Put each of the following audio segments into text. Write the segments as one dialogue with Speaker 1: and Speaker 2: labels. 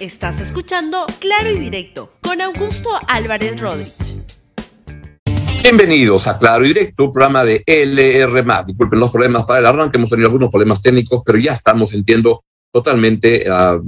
Speaker 1: Estás escuchando Claro y Directo con Augusto Álvarez Rodríguez.
Speaker 2: Bienvenidos a Claro y Directo, programa de LR. Disculpen los problemas para el arranque, hemos tenido algunos problemas técnicos, pero ya estamos sintiendo totalmente uh,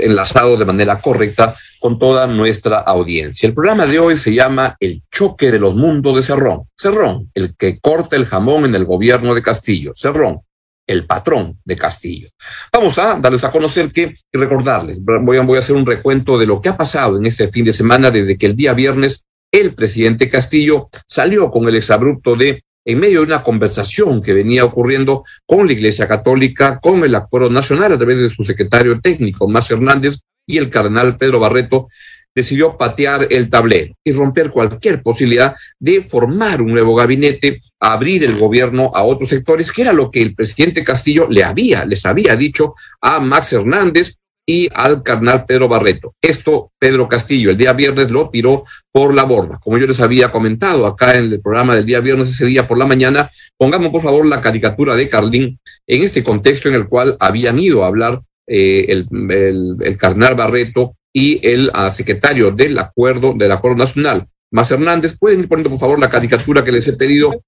Speaker 2: enlazado de manera correcta con toda nuestra audiencia. El programa de hoy se llama El choque de los mundos de Cerrón. Cerrón, el que corta el jamón en el gobierno de Castillo. Cerrón, el patrón de Castillo. Vamos a darles a conocer que y recordarles, voy a, voy a hacer un recuento de lo que ha pasado en este fin de semana desde que el día viernes el presidente Castillo salió con el exabrupto de en medio de una conversación que venía ocurriendo con la Iglesia Católica, con el Acuerdo Nacional a través de su secretario técnico, Más Hernández, y el cardenal Pedro Barreto, decidió patear el tablero y romper cualquier posibilidad de formar un nuevo gabinete, abrir el gobierno a otros sectores, que era lo que el presidente Castillo le había, les había dicho a Max Hernández y al carnal Pedro Barreto. Esto Pedro Castillo el día viernes lo tiró por la borda. Como yo les había comentado acá en el programa del día viernes, ese día por la mañana, pongamos por favor la caricatura de Carlín en este contexto en el cual habían ido a hablar eh, el, el, el, carnal Barreto y el uh, secretario del acuerdo, del acuerdo nacional, Más Hernández. ¿Pueden ir poniendo por favor la caricatura que les he pedido?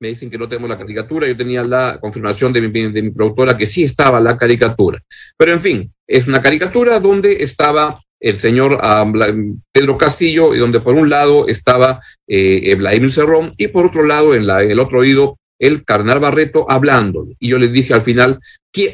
Speaker 2: me dicen que no tenemos la caricatura, yo tenía la confirmación de mi, de mi productora que sí estaba la caricatura. Pero en fin, es una caricatura donde estaba el señor uh, Pedro Castillo y donde por un lado estaba eh, Vladimir Cerrón y por otro lado en, la, en el otro oído el carnal Barreto hablando. Y yo les dije al final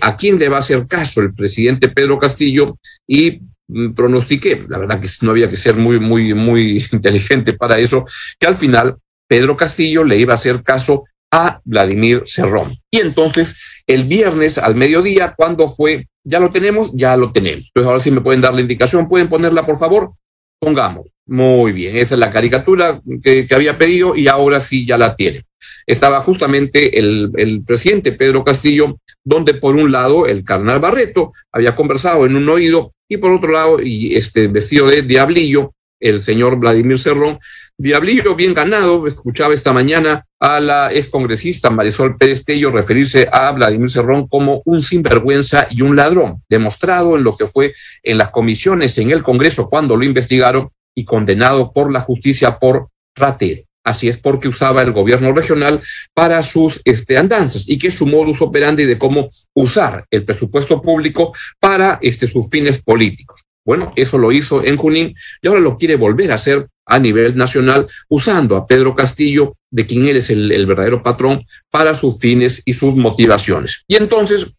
Speaker 2: a quién le va a hacer caso el presidente Pedro Castillo y mm, pronostiqué, la verdad que no había que ser muy, muy, muy inteligente para eso, que al final Pedro Castillo le iba a hacer caso a Vladimir Cerrón. Y entonces, el viernes al mediodía, cuando fue, ya lo tenemos, ya lo tenemos. Entonces, ahora sí me pueden dar la indicación, pueden ponerla, por favor. Pongamos. Muy bien, esa es la caricatura que, que había pedido y ahora sí ya la tiene. Estaba justamente el, el presidente Pedro Castillo, donde por un lado el carnal Barreto había conversado en un oído y por otro lado, y este vestido de diablillo, el señor Vladimir Cerrón, Diablillo bien ganado, escuchaba esta mañana a la excongresista Marisol Pérez Tello referirse a Vladimir Cerrón como un sinvergüenza y un ladrón, demostrado en lo que fue en las comisiones en el Congreso cuando lo investigaron y condenado por la justicia por ratero. Así es porque usaba el gobierno regional para sus este, andanzas y que es su modus operandi de cómo usar el presupuesto público para este, sus fines políticos. Bueno, eso lo hizo en Junín y ahora lo quiere volver a hacer a nivel nacional, usando a Pedro Castillo, de quien él es el, el verdadero patrón, para sus fines y sus motivaciones. Y entonces,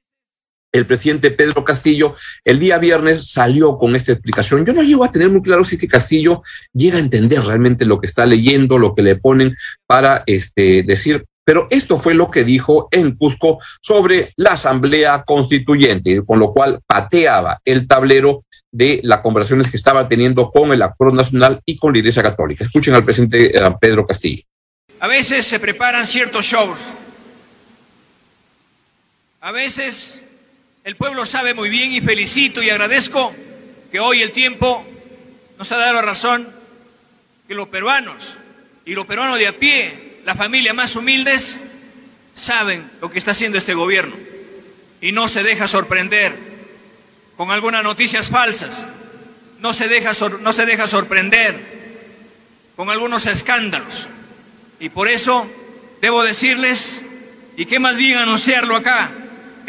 Speaker 2: el presidente Pedro Castillo el día viernes salió con esta explicación. Yo no llego a tener muy claro si que Castillo llega a entender realmente lo que está leyendo, lo que le ponen para este, decir, pero esto fue lo que dijo en Cusco sobre la Asamblea Constituyente, con lo cual pateaba el tablero de las conversaciones que estaba teniendo con el Acuerdo Nacional y con la Iglesia Católica. Escuchen al presidente uh, Pedro Castillo.
Speaker 3: A veces se preparan ciertos shows. A veces el pueblo sabe muy bien y felicito y agradezco que hoy el tiempo nos ha dado razón que los peruanos y los peruanos de a pie, las familias más humildes, saben lo que está haciendo este gobierno y no se deja sorprender con algunas noticias falsas, no se deja, no se deja sorprender con algunos escándalos. Y por eso debo decirles, y qué más bien anunciarlo acá,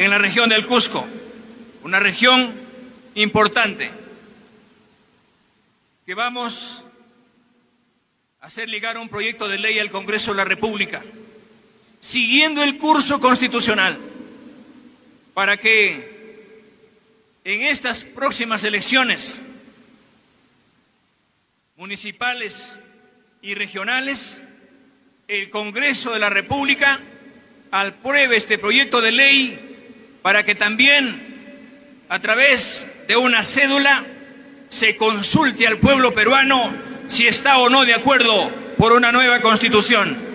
Speaker 3: en la región del Cusco, una región importante, que vamos a hacer ligar un proyecto de ley al Congreso de la República, siguiendo el curso constitucional, para que en estas próximas elecciones municipales y regionales, el Congreso de la República apruebe este proyecto de ley para que también a través de una cédula se consulte al pueblo peruano si está o no de acuerdo por una nueva constitución.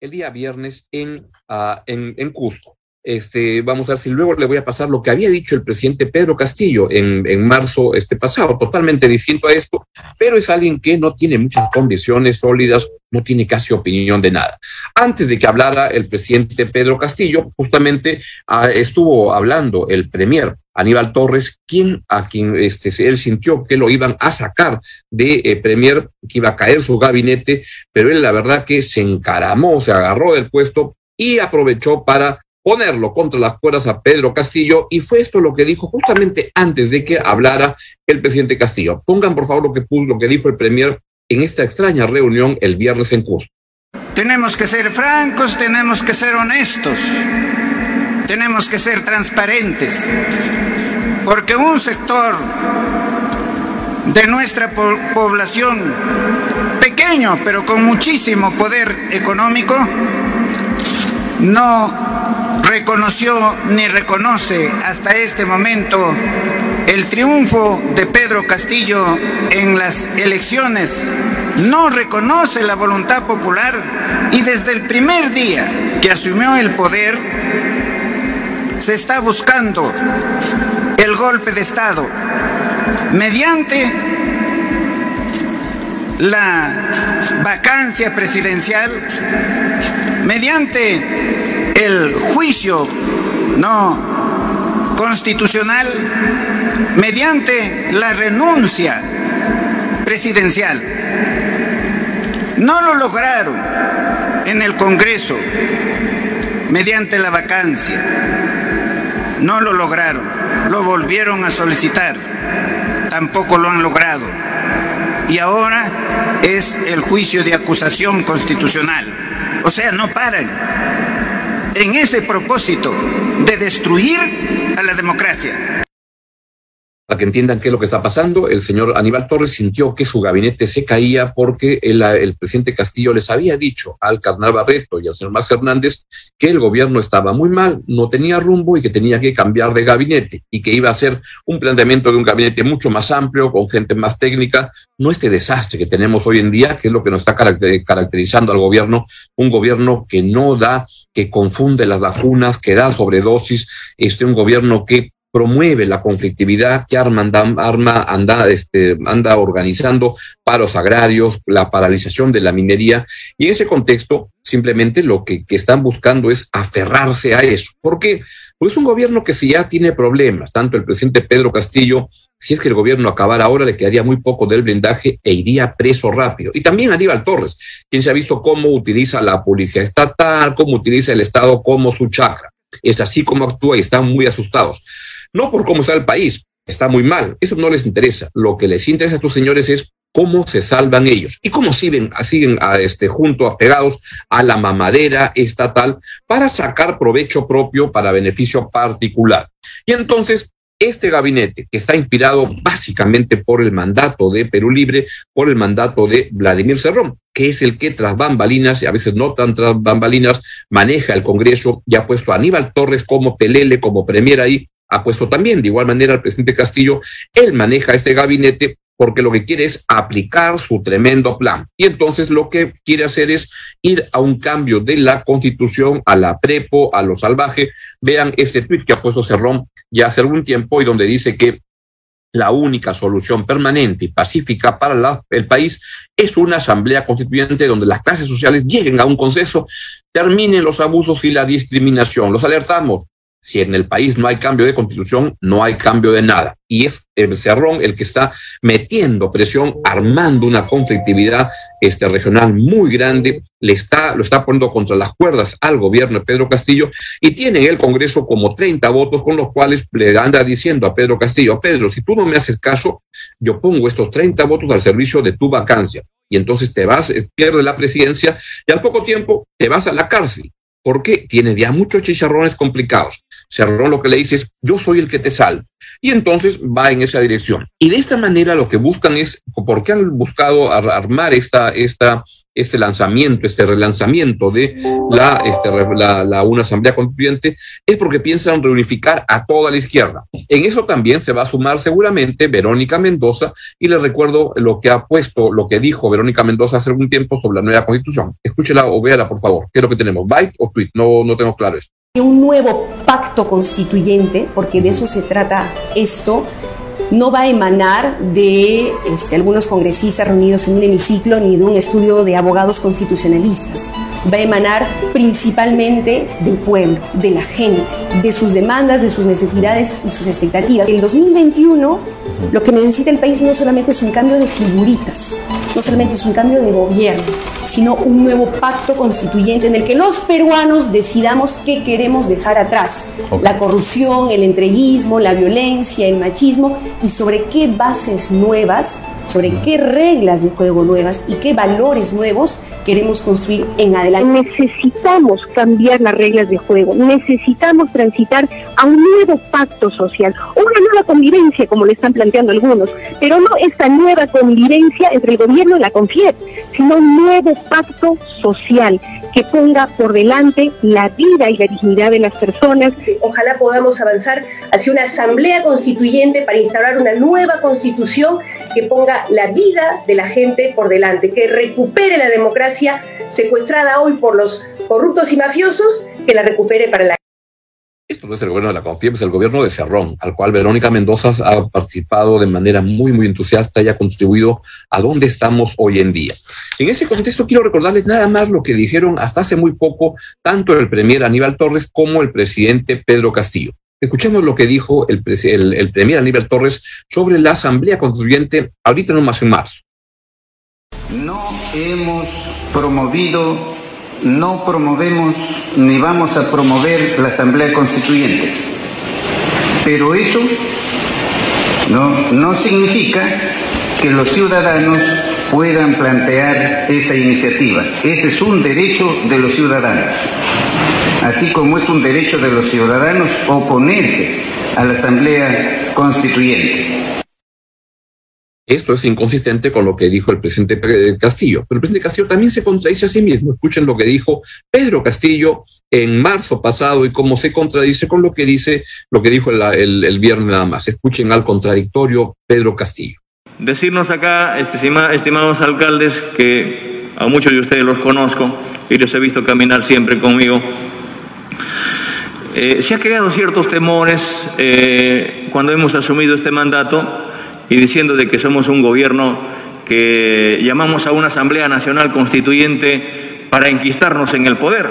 Speaker 2: el día viernes en, uh, en, en, Cusco. Este, vamos a ver si luego le voy a pasar lo que había dicho el presidente Pedro Castillo en, en, marzo este pasado, totalmente distinto a esto, pero es alguien que no tiene muchas condiciones sólidas, no tiene casi opinión de nada. Antes de que hablara el presidente Pedro Castillo, justamente ah, estuvo hablando el premier Aníbal Torres, quien a quien este, él sintió que lo iban a sacar de eh, premier, que iba a caer su gabinete, pero él la verdad que se encaramó, se agarró del puesto y aprovechó para ponerlo contra las cuerdas a Pedro Castillo y fue esto lo que dijo justamente antes de que hablara el presidente Castillo. Pongan por favor lo que lo que dijo el premier en esta extraña reunión el viernes en Cusco.
Speaker 4: Tenemos que ser francos, tenemos que ser honestos, tenemos que ser transparentes, porque un sector de nuestra po población, pequeño pero con muchísimo poder económico, no reconoció ni reconoce hasta este momento el triunfo de Pedro Castillo en las elecciones, no reconoce la voluntad popular y desde el primer día que asumió el poder se está buscando el golpe de Estado mediante la vacancia presidencial, mediante el juicio no constitucional mediante la renuncia presidencial. No lo lograron en el Congreso mediante la vacancia. No lo lograron. Lo volvieron a solicitar. Tampoco lo han logrado. Y ahora es el juicio de acusación constitucional. O sea, no paran en ese propósito de destruir a la democracia.
Speaker 2: Para que entiendan qué es lo que está pasando, el señor Aníbal Torres sintió que su gabinete se caía porque el, presidente Castillo les había dicho al carnal Barreto y al señor Más Hernández que el gobierno estaba muy mal, no tenía rumbo y que tenía que cambiar de gabinete y que iba a ser un planteamiento de un gabinete mucho más amplio, con gente más técnica, no este desastre que tenemos hoy en día, que es lo que nos está caracterizando al gobierno, un gobierno que no da que confunde las vacunas, que da sobredosis, este, un gobierno que promueve la conflictividad, que arma, arma anda, este, anda organizando paros agrarios, la paralización de la minería, y en ese contexto simplemente lo que, que están buscando es aferrarse a eso. ¿Por qué? Porque es un gobierno que si ya tiene problemas, tanto el presidente Pedro Castillo si es que el gobierno acabara ahora, le quedaría muy poco del blindaje e iría preso rápido. Y también Aníbal Torres, quien se ha visto cómo utiliza la policía estatal, cómo utiliza el Estado como su chakra. Es así como actúa y están muy asustados. No por cómo está el país, está muy mal. Eso no les interesa. Lo que les interesa a estos señores es cómo se salvan ellos y cómo siguen, siguen a este, junto, apegados a la mamadera estatal para sacar provecho propio para beneficio particular. Y entonces este gabinete, que está inspirado básicamente por el mandato de Perú Libre, por el mandato de Vladimir Cerrón, que es el que tras bambalinas, y a veces no tan tras bambalinas, maneja el Congreso y ha puesto a Aníbal Torres como pelele, como premier ahí, ha puesto también de igual manera al presidente Castillo, él maneja este gabinete porque lo que quiere es aplicar su tremendo plan. Y entonces lo que quiere hacer es ir a un cambio de la constitución, a la prepo, a lo salvaje. Vean este tuit que ha puesto Cerrón ya hace algún tiempo y donde dice que la única solución permanente y pacífica para el país es una asamblea constituyente donde las clases sociales lleguen a un consenso, terminen los abusos y la discriminación. Los alertamos, si en el país no hay cambio de constitución, no hay cambio de nada. Y es el Cerrón el que está metiendo presión, armando una conflictividad este, regional muy grande, le está, lo está poniendo contra las cuerdas al gobierno de Pedro Castillo y tiene en el Congreso como 30 votos con los cuales le anda diciendo a Pedro Castillo, Pedro, si tú no me haces caso, yo pongo estos 30 votos al servicio de tu vacancia. Y entonces te vas, pierdes la presidencia y al poco tiempo te vas a la cárcel porque tiene ya muchos chicharrones complicados. Cerrón lo que le dice es, yo soy el que te salvo. Y entonces va en esa dirección. Y de esta manera lo que buscan es, ¿por qué han buscado armar esta, esta, este lanzamiento, este relanzamiento de la, este, la, una asamblea constituyente? Es porque piensan reunificar a toda la izquierda. En eso también se va a sumar seguramente Verónica Mendoza, y les recuerdo lo que ha puesto, lo que dijo Verónica Mendoza hace algún tiempo sobre la nueva constitución. Escúchela o véala, por favor. ¿Qué es lo que tenemos? ¿Byte o tweet? No, no tengo claro esto.
Speaker 5: Un nuevo pacto constituyente, porque de eso se trata esto, no va a emanar de este, algunos congresistas reunidos en un hemiciclo ni de un estudio de abogados constitucionalistas. Va a emanar principalmente del pueblo, de la gente, de sus demandas, de sus necesidades y sus expectativas. El 2021 lo que necesita el país no solamente es un cambio de figuritas, no solamente es un cambio de gobierno, sino un nuevo pacto constituyente en el que los peruanos decidamos qué queremos dejar atrás. La corrupción, el entreguismo, la violencia, el machismo y sobre qué bases nuevas, sobre qué reglas de juego nuevas y qué valores nuevos queremos construir en adelante.
Speaker 6: Necesitamos cambiar las reglas de juego, necesitamos transitar a un nuevo pacto social, una nueva convivencia, como le están planteando algunos, pero no esta nueva convivencia entre el gobierno y la CONFIEP, sino un nuevo pacto social que ponga por delante la vida y la dignidad de las personas.
Speaker 7: Ojalá podamos avanzar hacia una asamblea constituyente para instaurar una nueva constitución que ponga la vida de la gente por delante, que recupere la democracia secuestrada hoy por los corruptos y mafiosos, que la recupere para la
Speaker 2: esto no es el gobierno de la CONFIEP, es el gobierno de Cerrón, al cual Verónica Mendoza ha participado de manera muy, muy entusiasta y ha contribuido a donde estamos hoy en día. En ese contexto quiero recordarles nada más lo que dijeron hasta hace muy poco tanto el premier Aníbal Torres como el presidente Pedro Castillo. Escuchemos lo que dijo el, el, premier Aníbal Torres sobre la Asamblea Constituyente ahorita no más en marzo.
Speaker 4: No hemos promovido no promovemos ni vamos a promover la Asamblea Constituyente. Pero eso no, no significa que los ciudadanos puedan plantear esa iniciativa. Ese es un derecho de los ciudadanos. Así como es un derecho de los ciudadanos oponerse a la Asamblea Constituyente.
Speaker 2: Esto es inconsistente con lo que dijo el presidente Castillo. Pero el presidente Castillo también se contradice a sí mismo. Escuchen lo que dijo Pedro Castillo en marzo pasado y cómo se contradice con lo que dice lo que dijo el, el, viernes nada más. Escuchen al contradictorio Pedro Castillo.
Speaker 8: Decirnos acá, estimados alcaldes, que a muchos de ustedes los conozco y los he visto caminar siempre conmigo. Eh, se ha creado ciertos temores eh, cuando hemos asumido este mandato y diciendo de que somos un gobierno que llamamos a una Asamblea Nacional Constituyente para enquistarnos en el poder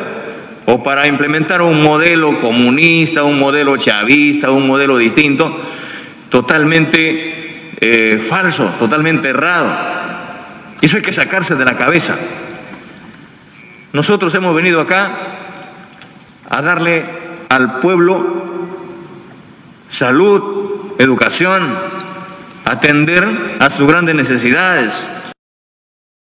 Speaker 8: o para implementar un modelo comunista, un modelo chavista, un modelo distinto, totalmente eh, falso, totalmente errado. Eso hay que sacarse de la cabeza. Nosotros hemos venido acá a darle al pueblo salud, educación, atender a sus grandes necesidades.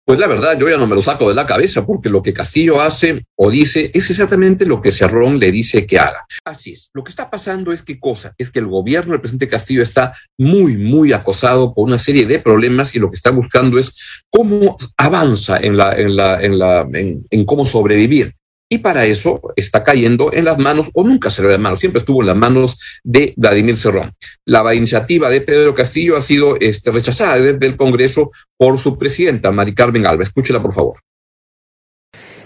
Speaker 2: Pues la verdad, yo ya no me lo saco de la cabeza, porque lo que Castillo hace o dice es exactamente lo que Cerrón le dice que haga. Así es. Lo que está pasando es qué cosa, es que el gobierno del presidente Castillo está muy, muy acosado por una serie de problemas y lo que está buscando es cómo avanza en la, en la, en la, en cómo sobrevivir y para eso está cayendo en las manos, o nunca se le las manos, siempre estuvo en las manos de Vladimir Cerrón. La iniciativa de Pedro Castillo ha sido este, rechazada desde el Congreso por su presidenta, Mari Carmen Alba. Escúchela, por favor.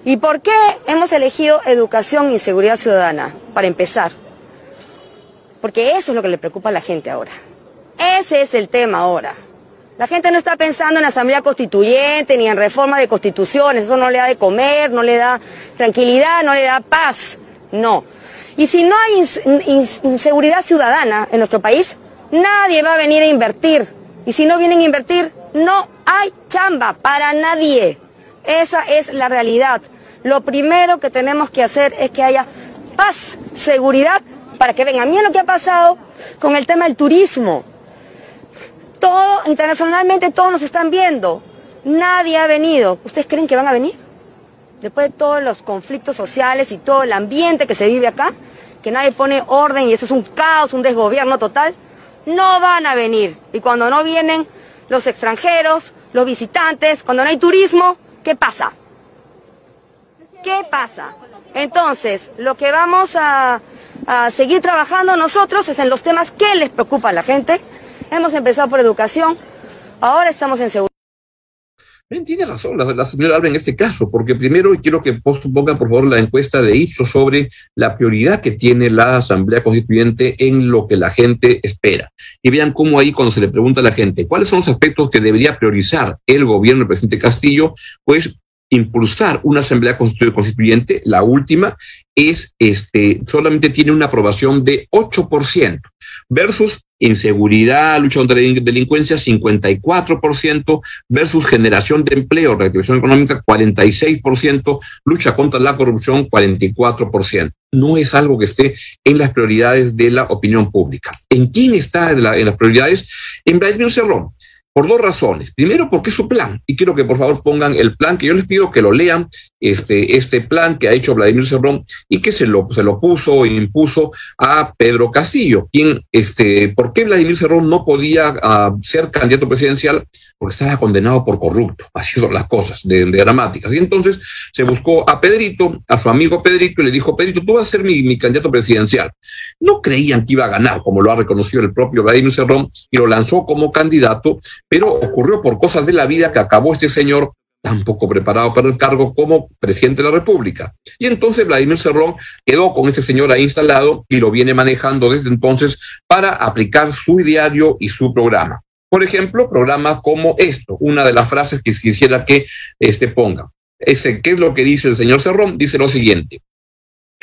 Speaker 9: ¿Y por qué hemos elegido educación y seguridad ciudadana? Para empezar. Porque eso es lo que le preocupa a la gente ahora. Ese es el tema ahora. La gente no está pensando en asamblea constituyente ni en reforma de constituciones, eso no le da de comer, no le da tranquilidad, no le da paz, no. Y si no hay inseguridad ciudadana en nuestro país, nadie va a venir a invertir. Y si no vienen a invertir, no hay chamba para nadie. Esa es la realidad. Lo primero que tenemos que hacer es que haya paz, seguridad, para que vengan. Miren lo que ha pasado con el tema del turismo. Internacionalmente todos nos están viendo. Nadie ha venido. ¿Ustedes creen que van a venir? Después de todos los conflictos sociales y todo el ambiente que se vive acá, que nadie pone orden y esto es un caos, un desgobierno total, no van a venir. Y cuando no vienen los extranjeros, los visitantes, cuando no hay turismo, ¿qué pasa? ¿Qué pasa? Entonces, lo que vamos a, a seguir trabajando nosotros es en los temas que les preocupa a la gente, Hemos empezado por educación, ahora estamos en seguridad.
Speaker 2: Tiene razón la, señora Alba en este caso, porque primero quiero que pongan por favor la encuesta de Ipsos sobre la prioridad que tiene la Asamblea Constituyente en lo que la gente espera. Y vean cómo ahí cuando se le pregunta a la gente cuáles son los aspectos que debería priorizar el gobierno del presidente Castillo, pues impulsar una asamblea constituyente, la última, es este, solamente tiene una aprobación de 8% versus inseguridad, lucha contra la delincuencia, 54%, versus generación de empleo, reactivación económica, 46%, lucha contra la corrupción, 44%. No es algo que esté en las prioridades de la opinión pública. ¿En quién está en, las prioridades? En Vladimir Cerrón por dos razones. Primero, porque es su plan. Y quiero que por favor pongan el plan, que yo les pido que lo lean, este, este plan que ha hecho Vladimir Cerrón y que se lo, se lo puso e impuso a Pedro Castillo. Quien, este, ¿Por qué Vladimir Cerrón no podía uh, ser candidato presidencial? Porque estaba condenado por corrupto. Así son las cosas de, de. Y entonces se buscó a Pedrito, a su amigo Pedrito, y le dijo, Pedrito, tú vas a ser mi, mi candidato presidencial. No creían que iba a ganar, como lo ha reconocido el propio Vladimir Cerrón, y lo lanzó como candidato pero ocurrió por cosas de la vida que acabó este señor tan poco preparado para el cargo como presidente de la República. Y entonces Vladimir Cerrón quedó con este señor ahí instalado y lo viene manejando desde entonces para aplicar su ideario y su programa. Por ejemplo, programas como esto, una de las frases que quisiera que este ponga. Este, ¿Qué es lo que dice el señor Cerrón? Dice lo siguiente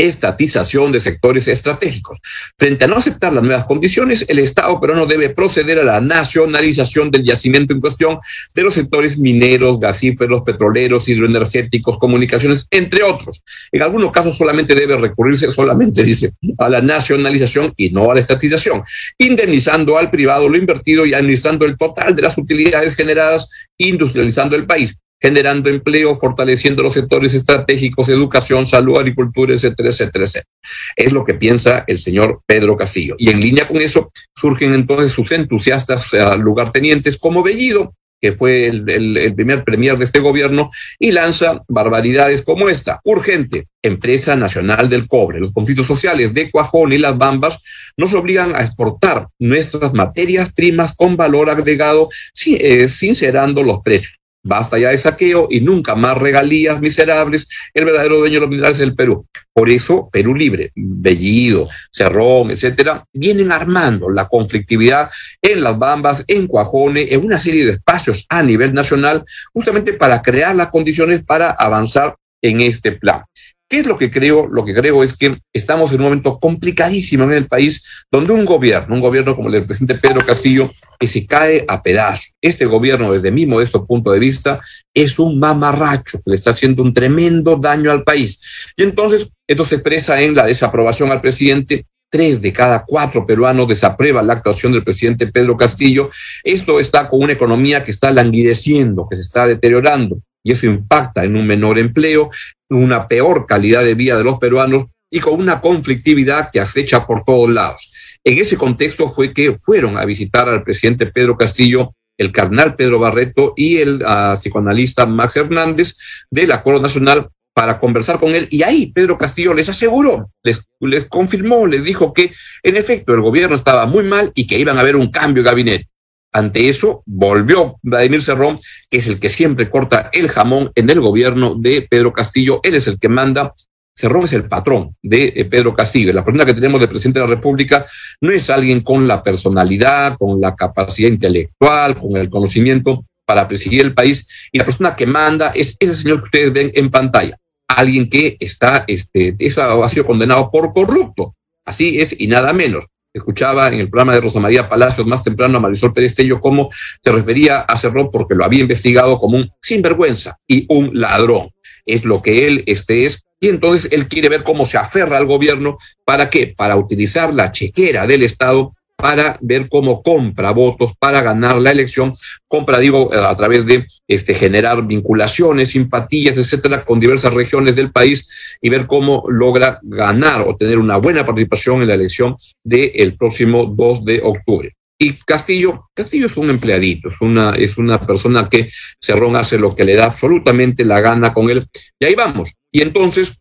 Speaker 2: estatización de sectores estratégicos. Frente a no aceptar las nuevas condiciones, el Estado peruano debe proceder a la nacionalización del yacimiento en cuestión de los sectores mineros, gasíferos, petroleros, hidroenergéticos, comunicaciones, entre otros. En algunos casos solamente debe recurrirse, solamente dice, a la nacionalización y no a la estatización, indemnizando al privado lo invertido y administrando el total de las utilidades generadas, industrializando el país generando empleo, fortaleciendo los sectores estratégicos, educación, salud, agricultura, etcétera, etcétera, etcétera. Es lo que piensa el señor Pedro Castillo. Y en línea con eso surgen entonces sus entusiastas uh, lugartenientes como Bellido, que fue el, primer premier de este gobierno, y lanza barbaridades como esta. Urgente, Empresa Nacional del Cobre. Los conflictos sociales de Cuajón y las Bambas nos obligan a exportar nuestras materias primas con valor agregado, eh, sincerando los precios. Basta ya de saqueo y nunca más regalías miserables. El verdadero dueño de los minerales es el Perú. Por eso, Perú Libre, Bellido, Cerrón, etcétera, vienen armando la conflictividad en las Bambas, en Cuajones, en una serie de espacios a nivel nacional, justamente para crear las condiciones para avanzar en este plan. ¿Qué es lo que creo? Lo que creo es que estamos en un momento complicadísimo en el país, donde un gobierno, un gobierno como el del presidente Pedro Castillo, que se cae a pedazos. Este gobierno, desde mi modesto punto de vista, es un mamarracho que le está haciendo un tremendo daño al país. Y entonces, esto se expresa en la desaprobación al presidente, tres de cada cuatro peruanos desaprueban la actuación del presidente Pedro Castillo. Esto está con una economía que está languideciendo, que se está deteriorando y eso impacta en un menor empleo, una peor calidad de vida de los peruanos y con una conflictividad que acecha por todos lados. En ese contexto fue que fueron a visitar al presidente Pedro Castillo, el carnal Pedro Barreto y el uh, psicoanalista Max Hernández del Acuerdo Nacional para conversar con él. Y ahí Pedro Castillo les aseguró, les, les confirmó, les dijo que en efecto el gobierno estaba muy mal y que iban a haber un cambio de gabinete. Ante eso, volvió Vladimir Cerrón, que es el que siempre corta el jamón en el gobierno de Pedro Castillo. Él es el que manda. Cerrón es el patrón de eh, Pedro Castillo. La persona que tenemos de presidente de la República no es alguien con la personalidad, con la capacidad intelectual, con el conocimiento para presidir el país. Y la persona que manda es ese señor que ustedes ven en pantalla. Alguien que está, este, eso ha sido condenado por corrupto. Así es y nada menos escuchaba en el programa de Rosa María Palacios más temprano a Marisol Perestello cómo se refería a Cerrón porque lo había investigado como un sinvergüenza y un ladrón. Es lo que él este es. Y entonces él quiere ver cómo se aferra al gobierno. ¿Para qué? Para utilizar la chequera del Estado para ver cómo compra votos para ganar la elección, compra, digo, a través de este, generar vinculaciones, simpatías, etcétera, con diversas regiones del país y ver cómo logra ganar o tener una buena participación en la elección del próximo 2 de octubre. Y Castillo, Castillo es un empleadito, es una, es una persona que Cerrón hace lo que le da absolutamente la gana con él. Y ahí vamos. Y entonces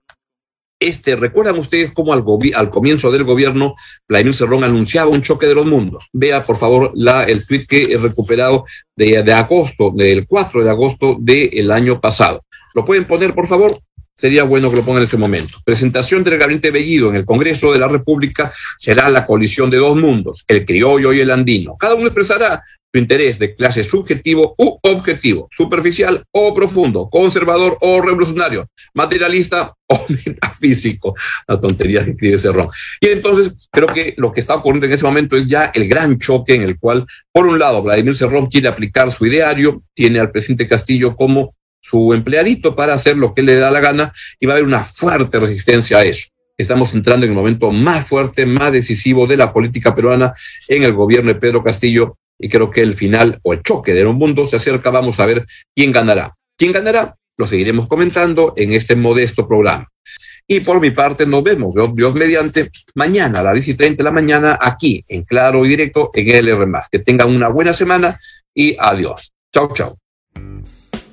Speaker 2: Este, ¿recuerdan ustedes cómo al, al comienzo del gobierno Vladimir Cerrón anunciaba un choque de los mundos? Vea, por favor, la, el tweet que he recuperado de, de agosto, del 4 de agosto del año pasado. ¿Lo pueden poner, por favor? Sería bueno que lo pongan en ese momento. Presentación del gabinete Bellido en el Congreso de la República será la colisión de dos mundos, el criollo y el andino. Cada uno expresará su interés de clase subjetivo u objetivo, superficial o profundo, conservador o revolucionario, materialista o metafísico. La tontería que escribe Cerrón. Y entonces creo que lo que está ocurriendo en ese momento es ya el gran choque en el cual, por un lado, Vladimir Cerrón quiere aplicar su ideario, tiene al presidente Castillo como su empleadito para hacer lo que le da la gana y va a haber una fuerte resistencia a eso. Estamos entrando en el momento más fuerte, más decisivo de la política peruana en el gobierno de Pedro Castillo y creo que el final o el choque de un mundo se acerca. Vamos a ver quién ganará. ¿Quién ganará? Lo seguiremos comentando en este modesto programa. Y por mi parte, nos vemos, Dios, mediante, mañana a las 10 y 30 de la mañana, aquí en Claro y Directo en LR. Que tengan una buena semana y adiós. Chau, chau.